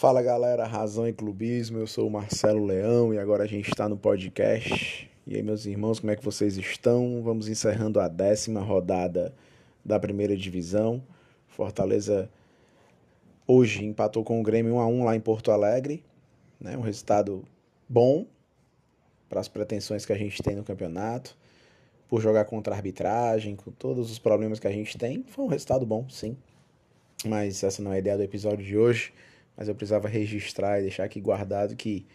Fala galera, Razão e Clubismo, eu sou o Marcelo Leão e agora a gente está no podcast. E aí, meus irmãos, como é que vocês estão? Vamos encerrando a décima rodada da primeira divisão. Fortaleza hoje empatou com o Grêmio 1 a 1 lá em Porto Alegre, né? Um resultado bom para as pretensões que a gente tem no campeonato, por jogar contra a arbitragem, com todos os problemas que a gente tem, foi um resultado bom, sim. Mas essa não é a ideia do episódio de hoje mas eu precisava registrar e deixar aqui guardado que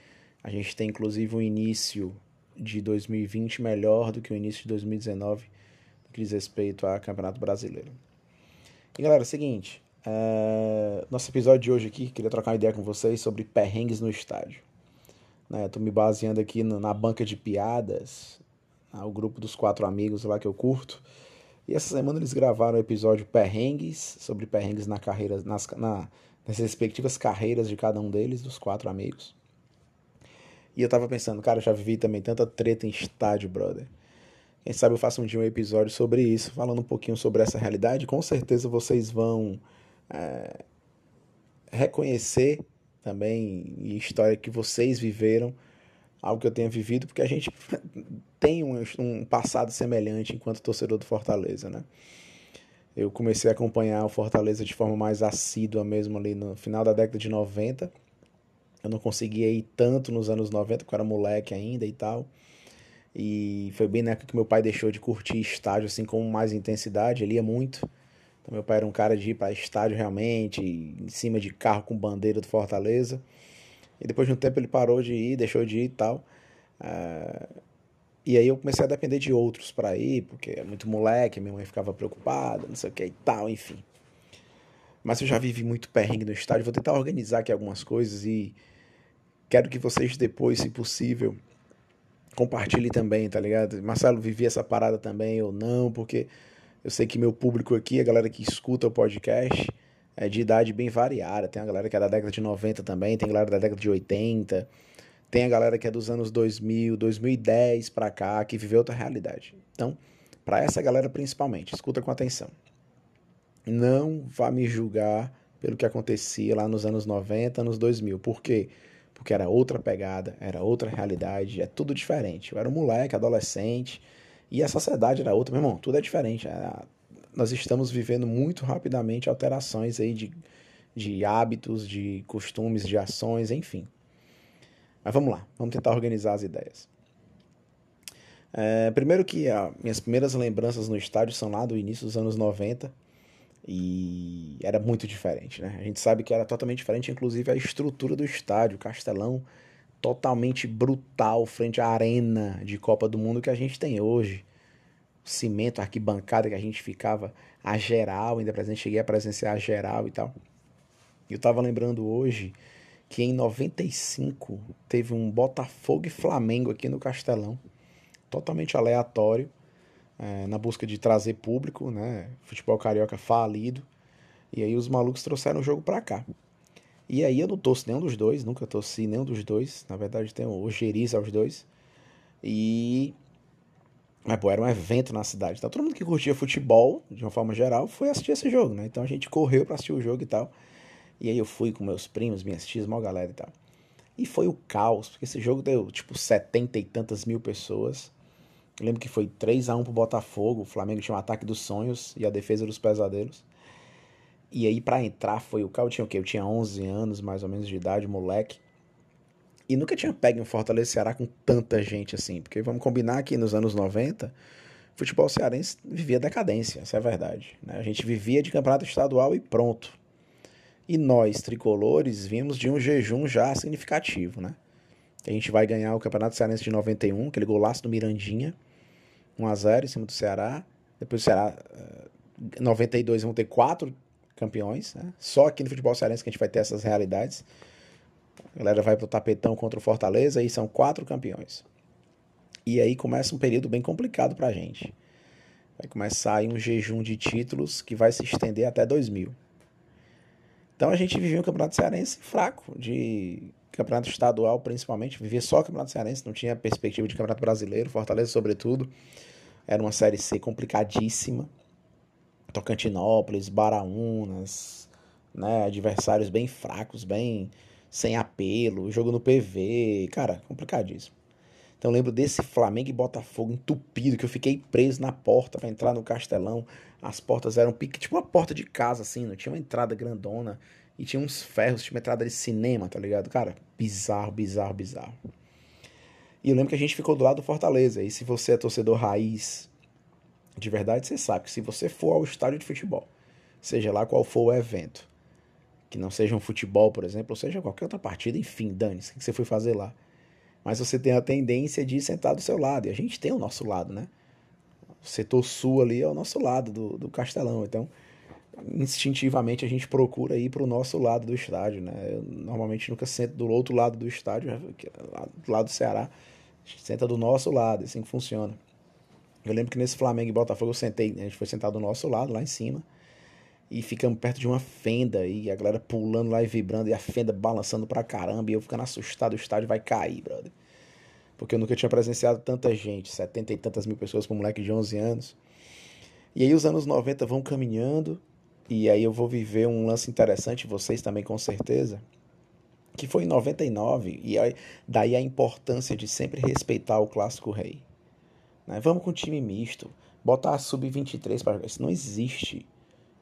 a gente tem inclusive um início de 2020 melhor do que o início de 2019 no que diz respeito a Campeonato Brasileiro. E galera, é o seguinte, é... nosso episódio de hoje aqui, queria trocar uma ideia com vocês sobre perrengues no estádio. Né, tô me baseando aqui na banca de piadas, né, o grupo dos quatro amigos lá que eu curto. E essa semana eles gravaram o episódio Perrengues, sobre perrengues na carreira, nas, na, nas respectivas carreiras de cada um deles, dos quatro amigos. E eu tava pensando, cara, eu já vivi também tanta treta em estádio, brother. Quem sabe eu faço um dia um episódio sobre isso, falando um pouquinho sobre essa realidade. Com certeza vocês vão é, reconhecer também história que vocês viveram, algo que eu tenha vivido, porque a gente tem um, um passado semelhante enquanto torcedor do Fortaleza, né? Eu comecei a acompanhar o Fortaleza de forma mais assídua mesmo ali no final da década de 90. Eu não conseguia ir tanto nos anos 90, porque eu era moleque ainda e tal. E foi bem na época que meu pai deixou de curtir estádio assim com mais intensidade, ele ia muito. Então meu pai era um cara de ir para estádio realmente, em cima de carro com bandeira do Fortaleza. E depois de um tempo ele parou de ir, deixou de ir e tal. Uh, e aí eu comecei a depender de outros para ir, porque é muito moleque, minha mãe ficava preocupada, não sei o que e tal, enfim. Mas eu já vivi muito perrengue no estádio, vou tentar organizar aqui algumas coisas e quero que vocês depois, se possível, compartilhem também, tá ligado? Marcelo, vivi essa parada também ou não, porque eu sei que meu público aqui, a galera que escuta o podcast, é de idade bem variada. Tem a galera que é da década de 90 também, tem a galera da década de 80, tem a galera que é dos anos 2000, 2010 para cá, que viveu outra realidade. Então, para essa galera principalmente, escuta com atenção. Não vá me julgar pelo que acontecia lá nos anos 90, anos 2000. Por quê? Porque era outra pegada, era outra realidade, é tudo diferente. Eu era um moleque, adolescente, e a sociedade era outra. Meu irmão, tudo é diferente. É, nós estamos vivendo muito rapidamente alterações aí de, de hábitos, de costumes, de ações, enfim. Mas vamos lá, vamos tentar organizar as ideias. É, primeiro que a, minhas primeiras lembranças no estádio são lá do início dos anos 90 e era muito diferente, né? A gente sabe que era totalmente diferente, inclusive a estrutura do estádio, Castelão, totalmente brutal frente à arena de Copa do Mundo que a gente tem hoje. O cimento, a arquibancada que a gente ficava a geral, ainda presente, cheguei a presenciar a geral e tal. Eu tava lembrando hoje que em 95 teve um Botafogo e Flamengo aqui no Castelão, totalmente aleatório, é, na busca de trazer público, né? Futebol carioca falido. E aí os malucos trouxeram o jogo pra cá. E aí eu não torço nenhum dos dois, nunca torci nenhum dos dois. Na verdade tem o Geriz aos dois. E. Mas, pô, era um evento na cidade. Então todo mundo que curtia futebol, de uma forma geral, foi assistir esse jogo, né? Então a gente correu para assistir o jogo e tal. E aí eu fui com meus primos, minhas tias, mal galera e tal. E foi o caos, porque esse jogo deu tipo setenta e tantas mil pessoas. Eu lembro que foi 3 a 1 pro Botafogo, o Flamengo tinha um ataque dos sonhos e a defesa dos pesadelos. E aí para entrar foi o caos, eu tinha o quê? Eu tinha 11 anos, mais ou menos de idade, moleque. E nunca tinha pego em Fortaleza Ceará com tanta gente assim, porque vamos combinar que nos anos 90, futebol cearense vivia decadência, essa é a verdade. Né? A gente vivia de campeonato estadual e pronto. E nós, tricolores, vimos de um jejum já significativo, né? A gente vai ganhar o Campeonato Cearense de 91, aquele golaço do Mirandinha, 1x0 em cima do Ceará. Depois do Ceará, 92, eh, vão ter quatro campeões. Né? Só aqui no futebol cearense que a gente vai ter essas realidades. A galera vai pro tapetão contra o Fortaleza e são quatro campeões. E aí começa um período bem complicado pra gente. Vai começar aí um jejum de títulos que vai se estender até 2000. Então a gente vivia um campeonato cearense fraco, de campeonato estadual principalmente, vivia só campeonato cearense, não tinha perspectiva de campeonato brasileiro, Fortaleza sobretudo, era uma série C complicadíssima, Tocantinópolis, Baraunas, né, adversários bem fracos, bem sem apelo, jogo no PV, cara, complicadíssimo. Então eu lembro desse Flamengo e Botafogo entupido, que eu fiquei preso na porta para entrar no Castelão. As portas eram pique, tipo uma porta de casa, assim, não tinha uma entrada grandona. E tinha uns ferros, tinha uma entrada de cinema, tá ligado? Cara, bizarro, bizarro, bizarro. E eu lembro que a gente ficou do lado do Fortaleza. E se você é torcedor raiz de verdade, você sabe que se você for ao estádio de futebol, seja lá qual for o evento, que não seja um futebol, por exemplo, ou seja qualquer outra partida, enfim, dane-se, o que você foi fazer lá mas você tem a tendência de sentar do seu lado. E a gente tem o nosso lado, né? O setor sul ali é o nosso lado do, do Castelão. Então, instintivamente, a gente procura ir para o nosso lado do estádio, né? Eu normalmente nunca sento do outro lado do estádio, é do lado do Ceará. A gente senta do nosso lado, é assim que funciona. Eu lembro que nesse Flamengo e Botafogo eu sentei, né? a gente foi sentado do nosso lado, lá em cima e ficamos perto de uma fenda e a galera pulando lá e vibrando e a fenda balançando pra caramba e eu ficando assustado, o estádio vai cair, brother. Porque eu nunca tinha presenciado tanta gente, setenta e tantas mil pessoas para um moleque de 11 anos. E aí os anos 90 vão caminhando e aí eu vou viver um lance interessante, vocês também com certeza, que foi em 99 e aí, daí a importância de sempre respeitar o clássico rei. Né? Vamos com time misto, botar a sub-23 para isso não existe.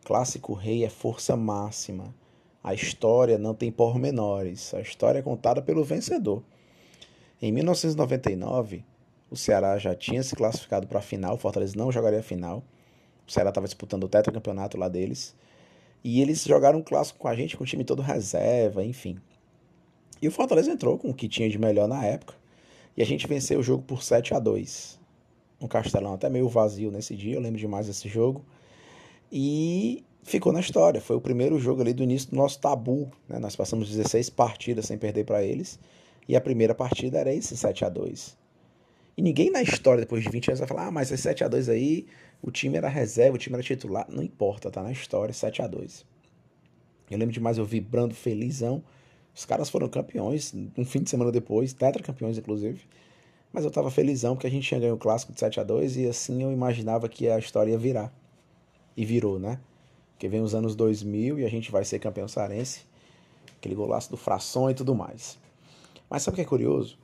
Clássico rei é força máxima. A história não tem pormenores. A história é contada pelo vencedor. Em 1999, o Ceará já tinha se classificado para a final. O Fortaleza não jogaria a final. O Ceará estava disputando o tetracampeonato lá deles. E eles jogaram um clássico com a gente, com o time todo reserva, enfim. E o Fortaleza entrou com o que tinha de melhor na época. E a gente venceu o jogo por 7 a 2 Um castelão até meio vazio nesse dia, eu lembro demais desse jogo e ficou na história. Foi o primeiro jogo ali do início do nosso tabu. Né? Nós passamos 16 partidas sem perder para eles e a primeira partida era esse 7 a 2 E ninguém na história, depois de 20 anos, vai falar: ah, mas esse 7 a 2 aí, o time era reserva, o time era titular. Não importa, tá na história 7 a 2 Eu lembro demais eu vibrando, felizão. Os caras foram campeões um fim de semana depois, tetracampeões inclusive. Mas eu tava felizão porque a gente tinha ganho o clássico de 7 a 2 e assim eu imaginava que a história ia virar e virou, né? Porque vem os anos 2000 e a gente vai ser campeão sarense. Aquele golaço do Fração e tudo mais. Mas sabe o que é curioso?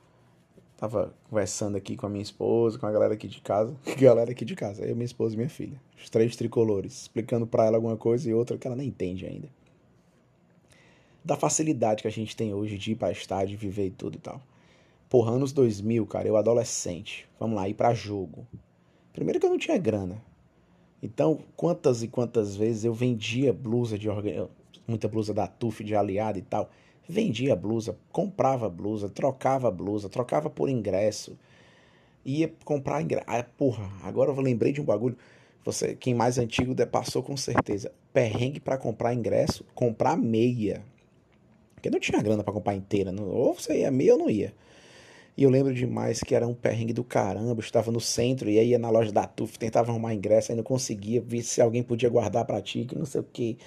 Tava conversando aqui com a minha esposa, com a galera aqui de casa. galera aqui de casa, eu, minha esposa e minha filha. Os três tricolores. Explicando para ela alguma coisa e outra que ela nem entende ainda. Da facilidade que a gente tem hoje de ir pra estádio, viver e tudo e tal. Porra, anos 2000, cara, eu adolescente. Vamos lá, ir pra jogo. Primeiro que eu não tinha grana. Então, quantas e quantas vezes eu vendia blusa de muita blusa da TUF de aliado e tal. Vendia blusa, comprava blusa, trocava blusa, trocava por ingresso. Ia comprar ingresso. Ah, porra, agora eu lembrei de um bagulho. Você, quem mais antigo passou com certeza. Perrengue para comprar ingresso, comprar meia. Porque não tinha grana para comprar inteira. Ou você ia meia ou não ia. E eu lembro demais que era um perrengue do caramba. Eu estava no centro e aí ia na loja da TUF, tentava arrumar ingresso, aí não conseguia, ver se alguém podia guardar para ti, que não sei o que.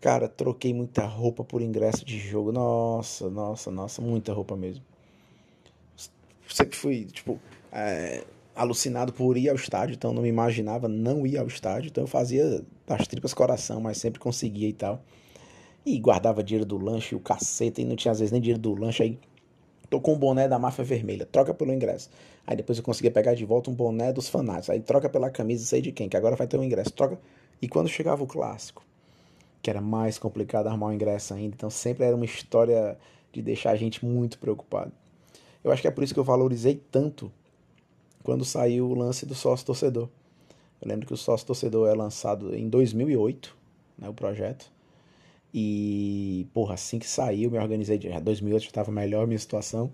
Cara, troquei muita roupa por ingresso de jogo. Nossa, nossa, nossa, muita roupa mesmo. Sempre fui, tipo, é, alucinado por ir ao estádio, então não me imaginava não ir ao estádio. Então eu fazia das tripas coração, mas sempre conseguia e tal. E guardava dinheiro do lanche, o cacete, e não tinha às vezes nem dinheiro do lanche, aí Tô com um boné da máfia vermelha, troca pelo ingresso. Aí depois eu conseguia pegar de volta um boné dos fanáticos. Aí troca pela camisa, sei de quem, que agora vai ter um ingresso. Troca. E quando chegava o clássico, que era mais complicado arrumar o ingresso ainda, então sempre era uma história de deixar a gente muito preocupado. Eu acho que é por isso que eu valorizei tanto quando saiu o lance do sócio torcedor. Eu lembro que o sócio torcedor é lançado em 2008, né, o projeto. E, porra, assim que saiu, me organizei. Já 2008 já estava melhor a minha situação.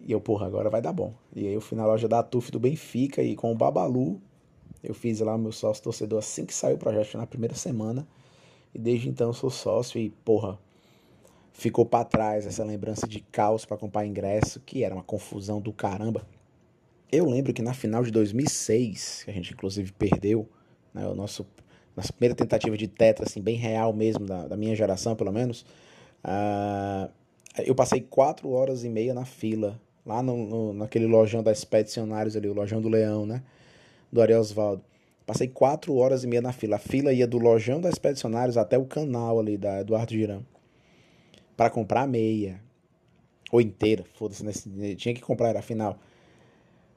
E eu, porra, agora vai dar bom. E aí eu fui na loja da TUF do Benfica e com o Babalu, eu fiz lá meu sócio torcedor assim que saiu o projeto, na primeira semana. E desde então sou sócio e, porra, ficou para trás essa lembrança de caos para comprar ingresso, que era uma confusão do caramba. Eu lembro que na final de 2006, que a gente inclusive perdeu, né, o nosso na primeira tentativa de tetra, assim, bem real mesmo, da, da minha geração, pelo menos, uh, eu passei quatro horas e meia na fila, lá no, no, naquele lojão da Expedicionários ali, o lojão do Leão, né? Do Ari Osvaldo. Passei quatro horas e meia na fila. A fila ia do lojão da Expedicionários até o canal ali da Eduardo Girão. para comprar meia. Ou inteira, foda-se, né? tinha que comprar, era a final.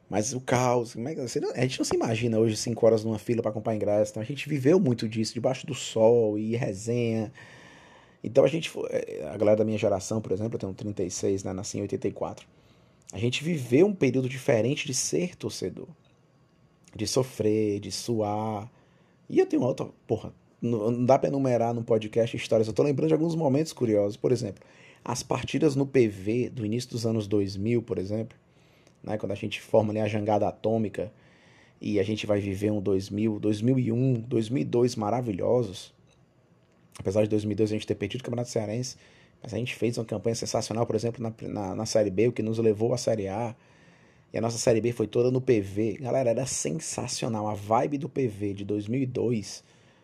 Mas o caos, como é que, a gente não se imagina hoje cinco horas numa fila para comprar ingresso. Então a gente viveu muito disso, debaixo do sol e resenha. Então a gente, é, a galera da minha geração, por exemplo, eu tenho 36, né, nasci em 84. A gente viveu um período diferente de ser torcedor. De sofrer, de suar. E eu tenho outra, porra, não dá para enumerar no podcast histórias. Eu tô lembrando de alguns momentos curiosos. Por exemplo, as partidas no PV do início dos anos 2000, por exemplo, né, quando a gente forma ali a jangada atômica e a gente vai viver um 2000, 2001, 2002 maravilhosos. Apesar de 2002 a gente ter perdido o Campeonato Cearense, mas a gente fez uma campanha sensacional, por exemplo, na, na, na Série B, o que nos levou à Série A. E a nossa Série B foi toda no PV. Galera, era sensacional. A vibe do PV de 2002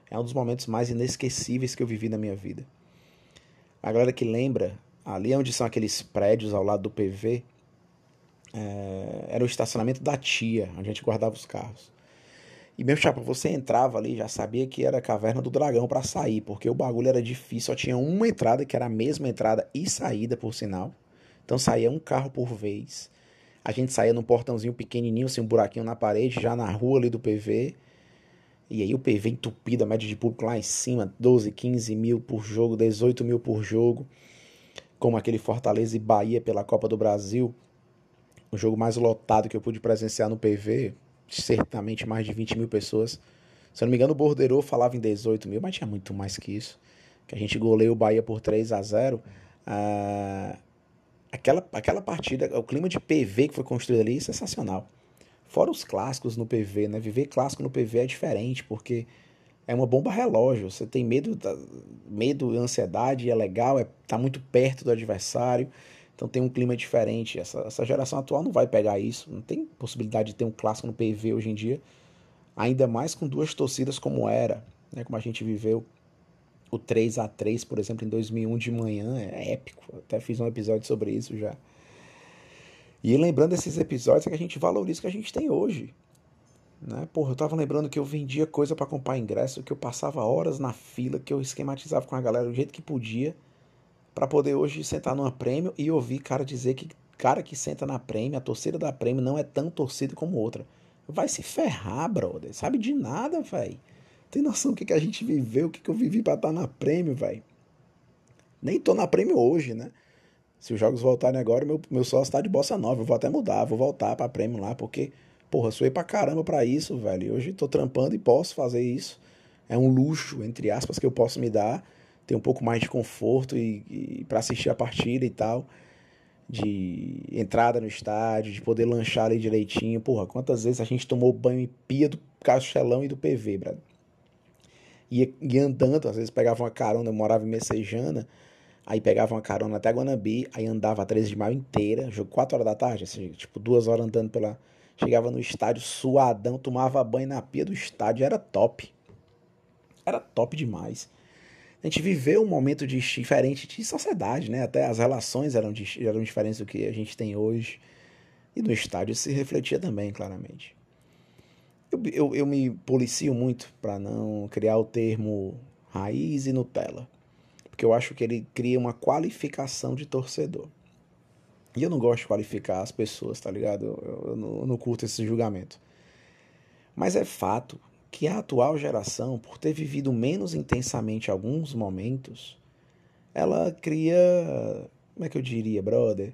é um dos momentos mais inesquecíveis que eu vivi na minha vida. A galera que lembra, ali onde são aqueles prédios ao lado do PV, é, era o estacionamento da tia, onde a gente guardava os carros. E meu chapa, você entrava ali, já sabia que era a caverna do dragão para sair, porque o bagulho era difícil, só tinha uma entrada, que era a mesma entrada e saída, por sinal. Então saía um carro por vez. A gente saía num portãozinho pequenininho, assim, um buraquinho na parede, já na rua ali do PV. E aí o PV entupido, a média de público lá em cima, 12, 15 mil por jogo, 18 mil por jogo. Como aquele Fortaleza e Bahia pela Copa do Brasil o jogo mais lotado que eu pude presenciar no PV, certamente mais de 20 mil pessoas. Se eu não me engano, o Bordeiro falava em 18 mil, mas tinha muito mais que isso. Que a gente goleou o Bahia por 3 a 0 ah, aquela, aquela partida, o clima de PV que foi construído ali, sensacional. Fora os clássicos no PV, né? Viver clássico no PV é diferente, porque é uma bomba relógio. Você tem medo, medo ansiedade, é legal, é tá muito perto do adversário. Então tem um clima diferente. Essa, essa geração atual não vai pegar isso. Não tem possibilidade de ter um clássico no PV hoje em dia. Ainda mais com duas torcidas como era, né, como a gente viveu. O 3 a 3 por exemplo, em 2001 de manhã, é épico. até fiz um episódio sobre isso já. E lembrando esses episódios é que a gente valoriza o que a gente tem hoje. Né? Porra, eu tava lembrando que eu vendia coisa para comprar ingresso, que eu passava horas na fila, que eu esquematizava com a galera do jeito que podia para poder hoje sentar numa prêmio e ouvir cara dizer que cara que senta na prêmio, a torcida da prêmio não é tão torcida como outra. Vai se ferrar, brother. Sabe de nada, velho. Tem noção do que, que a gente viveu, o que, que eu vivi pra estar tá na prêmio, velho. Nem tô na prêmio hoje, né? Se os jogos voltarem agora, meu, meu sócio tá de bossa nova. Eu vou até mudar, vou voltar pra prêmio lá, porque, porra, suei pra caramba pra isso, velho. Hoje tô trampando e posso fazer isso. É um luxo, entre aspas, que eu posso me dar ter um pouco mais de conforto e, e para assistir a partida e tal, de entrada no estádio, de poder lanchar ali direitinho. Porra, quantas vezes a gente tomou banho em pia do Castelão e do PV, brother? Ia, andando, às vezes pegava uma carona, eu morava em Messejana, aí pegava uma carona até Guanabi, aí andava a 13 de maio inteira, jogo 4 horas da tarde, assim, tipo duas horas andando pela... Chegava no estádio suadão, tomava banho na pia do estádio, era top. Era top demais a gente viveu um momento de, diferente de sociedade, né? Até as relações eram, eram diferentes do que a gente tem hoje. E no estádio se refletia também, claramente. Eu, eu, eu me policio muito para não criar o termo raiz e Nutella. Porque eu acho que ele cria uma qualificação de torcedor. E eu não gosto de qualificar as pessoas, tá ligado? Eu, eu, não, eu não curto esse julgamento. Mas é fato que a atual geração, por ter vivido menos intensamente alguns momentos, ela cria. Como é que eu diria, brother?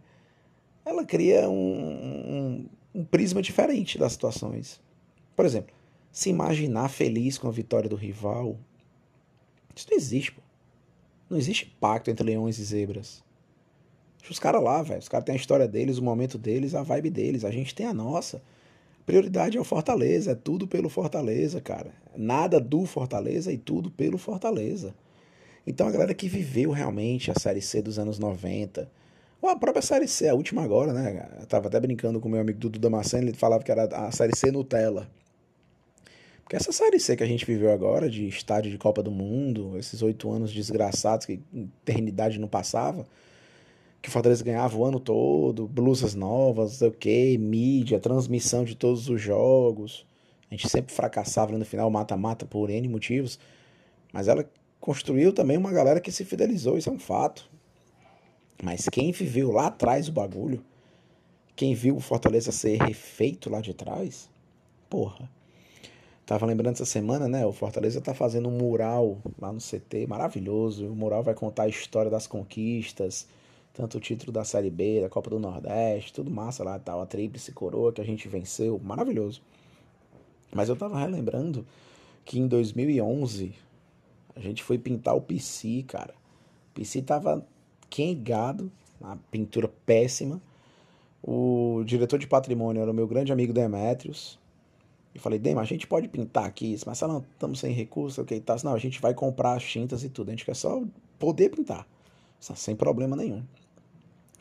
Ela cria um, um, um prisma diferente das situações. Por exemplo, se imaginar feliz com a vitória do rival, isso não existe, pô. Não existe pacto entre leões e zebras. Os caras lá, velho. Os caras têm a história deles, o momento deles, a vibe deles. A gente tem a nossa. Prioridade é o Fortaleza, é tudo pelo Fortaleza, cara. Nada do Fortaleza e tudo pelo Fortaleza. Então a galera que viveu realmente a Série C dos anos 90, ou a própria Série C, a última agora, né? Eu tava até brincando com o meu amigo Dudu Damasceno, ele falava que era a Série C Nutella. Porque essa Série C que a gente viveu agora, de estádio de Copa do Mundo, esses oito anos desgraçados que eternidade não passava, que o Fortaleza ganhava o ano todo, blusas novas, o que, mídia, transmissão de todos os jogos. A gente sempre fracassava no final, mata-mata por N motivos. Mas ela construiu também uma galera que se fidelizou, isso é um fato. Mas quem viveu lá atrás o bagulho, quem viu o Fortaleza ser refeito lá de trás, porra. Tava lembrando essa semana, né? O Fortaleza tá fazendo um mural lá no CT, maravilhoso. O mural vai contar a história das conquistas, tanto o título da Série B, da Copa do Nordeste, tudo massa lá, tal, a tríplice coroa que a gente venceu, maravilhoso. Mas eu tava relembrando que em 2011 a gente foi pintar o PC, cara. O PC tava quengado, uma pintura péssima. O diretor de patrimônio era o meu grande amigo Demetrios. E falei, Dema, a gente pode pintar aqui, mas não estamos sem recurso, ok, tá? Não, a gente vai comprar as tintas e tudo. A gente quer só poder pintar, sem problema nenhum.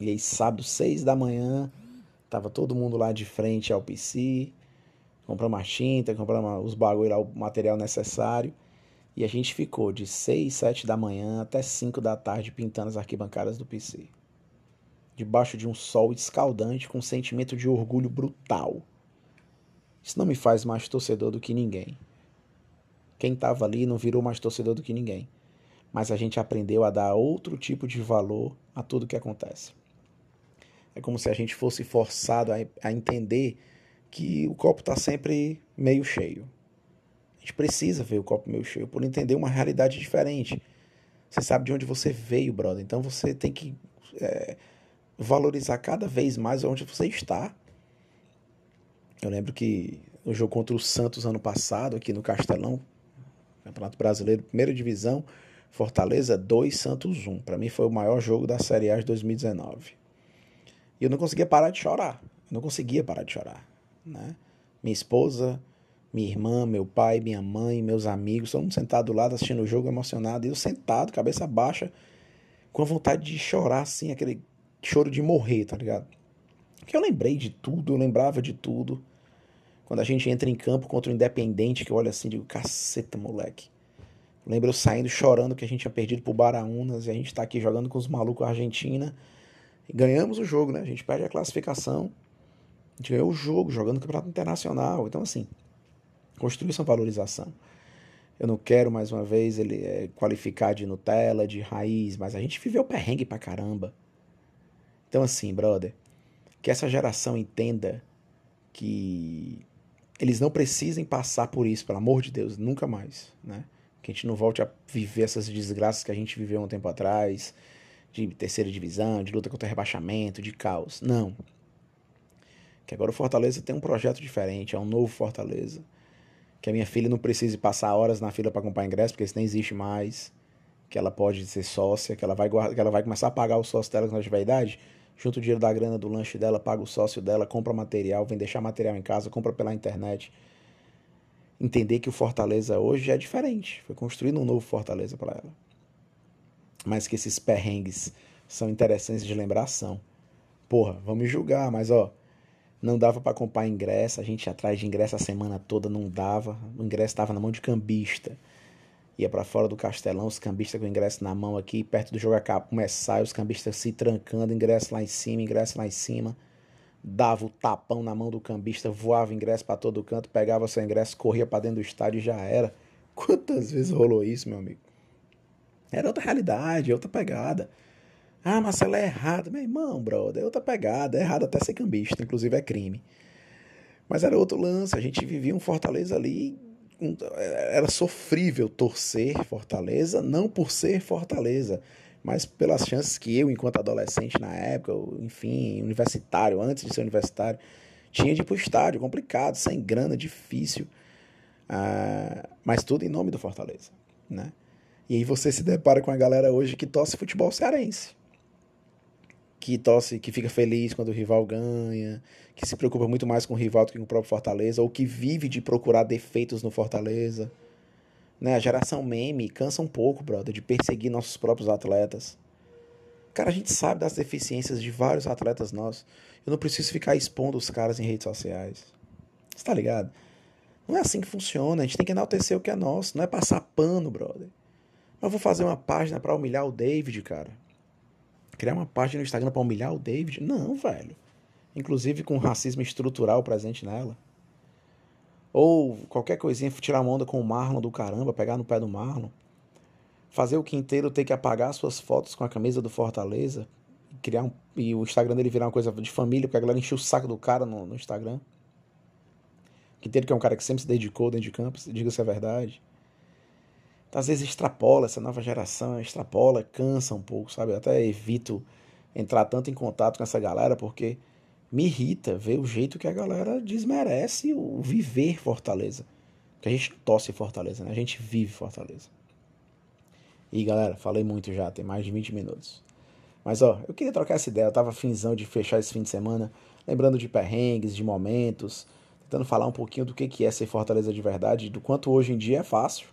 E aí, sábado, seis da manhã, tava todo mundo lá de frente ao PC, compramos a tinta, compramos os bagulho lá, o material necessário. E a gente ficou de 6, 7 da manhã até 5 da tarde pintando as arquibancadas do PC. Debaixo de um sol escaldante com um sentimento de orgulho brutal. Isso não me faz mais torcedor do que ninguém. Quem estava ali não virou mais torcedor do que ninguém. Mas a gente aprendeu a dar outro tipo de valor a tudo que acontece. É como se a gente fosse forçado a, a entender que o copo está sempre meio cheio gente precisa ver o copo meio cheio por entender uma realidade diferente. Você sabe de onde você veio, brother. Então você tem que é, valorizar cada vez mais onde você está. Eu lembro que no jogo contra o Santos ano passado, aqui no Castelão, Campeonato Brasileiro, primeira divisão, Fortaleza 2, Santos 1. Para mim foi o maior jogo da Série A de 2019. E eu não conseguia parar de chorar. Eu não conseguia parar de chorar. Né? Minha esposa minha irmã, meu pai, minha mãe, meus amigos, todo mundo sentado do lado assistindo o jogo emocionado, e eu sentado, cabeça baixa, com a vontade de chorar, assim, aquele choro de morrer, tá ligado? Porque eu lembrei de tudo, eu lembrava de tudo. Quando a gente entra em campo contra o Independente, que eu olho assim e digo, caceta, moleque. Lembro eu saindo chorando que a gente tinha perdido pro Baraunas e a gente tá aqui jogando com os malucos Argentina. E ganhamos o jogo, né? A gente perde a classificação. A gente ganhou o jogo, jogando no Campeonato Internacional. Então, assim, Construir essa valorização. Eu não quero, mais uma vez, ele é, qualificar de Nutella, de raiz, mas a gente viveu perrengue pra caramba. Então, assim, brother, que essa geração entenda que eles não precisem passar por isso, pelo amor de Deus, nunca mais, né? Que a gente não volte a viver essas desgraças que a gente viveu um tempo atrás, de terceira divisão, de luta contra rebaixamento, de caos. Não. Que agora o Fortaleza tem um projeto diferente, é um novo Fortaleza que a minha filha não precise passar horas na fila para comprar ingresso, porque isso nem existe mais, que ela pode ser sócia, que ela vai, guarda, que ela vai começar a pagar o sócio dela quando ela tiver idade, junta o dinheiro da grana do lanche dela, paga o sócio dela, compra material, vem deixar material em casa, compra pela internet. Entender que o Fortaleza hoje é diferente, foi construído um novo Fortaleza para ela. Mas que esses perrengues são interessantes de lembração. Porra, vamos julgar, mas ó, não dava para comprar ingresso, a gente atrás de ingresso a semana toda, não dava. O ingresso estava na mão de cambista. Ia para fora do castelão, os cambistas com o ingresso na mão aqui, perto do jogo começar, os cambistas se trancando, ingresso lá em cima, ingresso lá em cima. Dava o tapão na mão do cambista, voava ingresso para todo canto, pegava seu ingresso, corria para dentro do estádio e já era. Quantas vezes rolou isso, meu amigo? Era outra realidade, outra pegada. Ah, Marcelo, é errado. Meu irmão, brother, é outra pegada. É errado até ser cambista, inclusive é crime. Mas era outro lance. A gente vivia um Fortaleza ali. Era sofrível torcer Fortaleza, não por ser Fortaleza, mas pelas chances que eu, enquanto adolescente na época, enfim, universitário, antes de ser universitário, tinha de ir pro estádio, complicado, sem grana, difícil. Ah, mas tudo em nome do Fortaleza, né? E aí você se depara com a galera hoje que torce futebol cearense que torce, que fica feliz quando o rival ganha, que se preocupa muito mais com o rival do que com o próprio Fortaleza, ou que vive de procurar defeitos no Fortaleza. Né? A geração meme cansa um pouco, brother, de perseguir nossos próprios atletas. Cara, a gente sabe das deficiências de vários atletas nossos. Eu não preciso ficar expondo os caras em redes sociais. Você tá ligado? Não é assim que funciona. A gente tem que enaltecer o que é nosso. Não é passar pano, brother. Eu vou fazer uma página para humilhar o David, cara. Criar uma página no Instagram para humilhar o David? Não, velho. Inclusive com racismo estrutural presente nela. Ou qualquer coisinha, tirar uma onda com o Marlon do caramba, pegar no pé do Marlon. Fazer o Quinteiro ter que apagar suas fotos com a camisa do Fortaleza. criar um, e o Instagram dele virar uma coisa de família, porque a galera encheu o saco do cara no, no Instagram. Quinteiro que é um cara que sempre se dedicou dentro de campo, diga-se a verdade. Então, às vezes extrapola essa nova geração, extrapola, cansa um pouco, sabe? Eu até evito entrar tanto em contato com essa galera porque me irrita ver o jeito que a galera desmerece o viver Fortaleza. Que a gente torce Fortaleza, né? A gente vive Fortaleza. E galera, falei muito já, tem mais de 20 minutos. Mas ó, eu queria trocar essa ideia, eu tava finzão de fechar esse fim de semana, lembrando de perrengues, de momentos, tentando falar um pouquinho do que é ser Fortaleza de verdade, do quanto hoje em dia é fácil,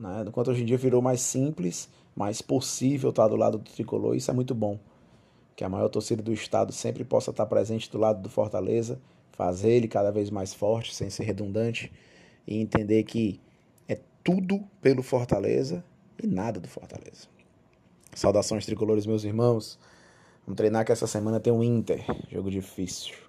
né? do quanto hoje em dia virou mais simples, mais possível estar do lado do tricolor, isso é muito bom. Que a maior torcida do estado sempre possa estar presente do lado do Fortaleza, fazer ele cada vez mais forte, sem ser redundante, e entender que é tudo pelo Fortaleza e nada do Fortaleza. Saudações tricolores, meus irmãos. Vamos treinar que essa semana tem um Inter, jogo difícil.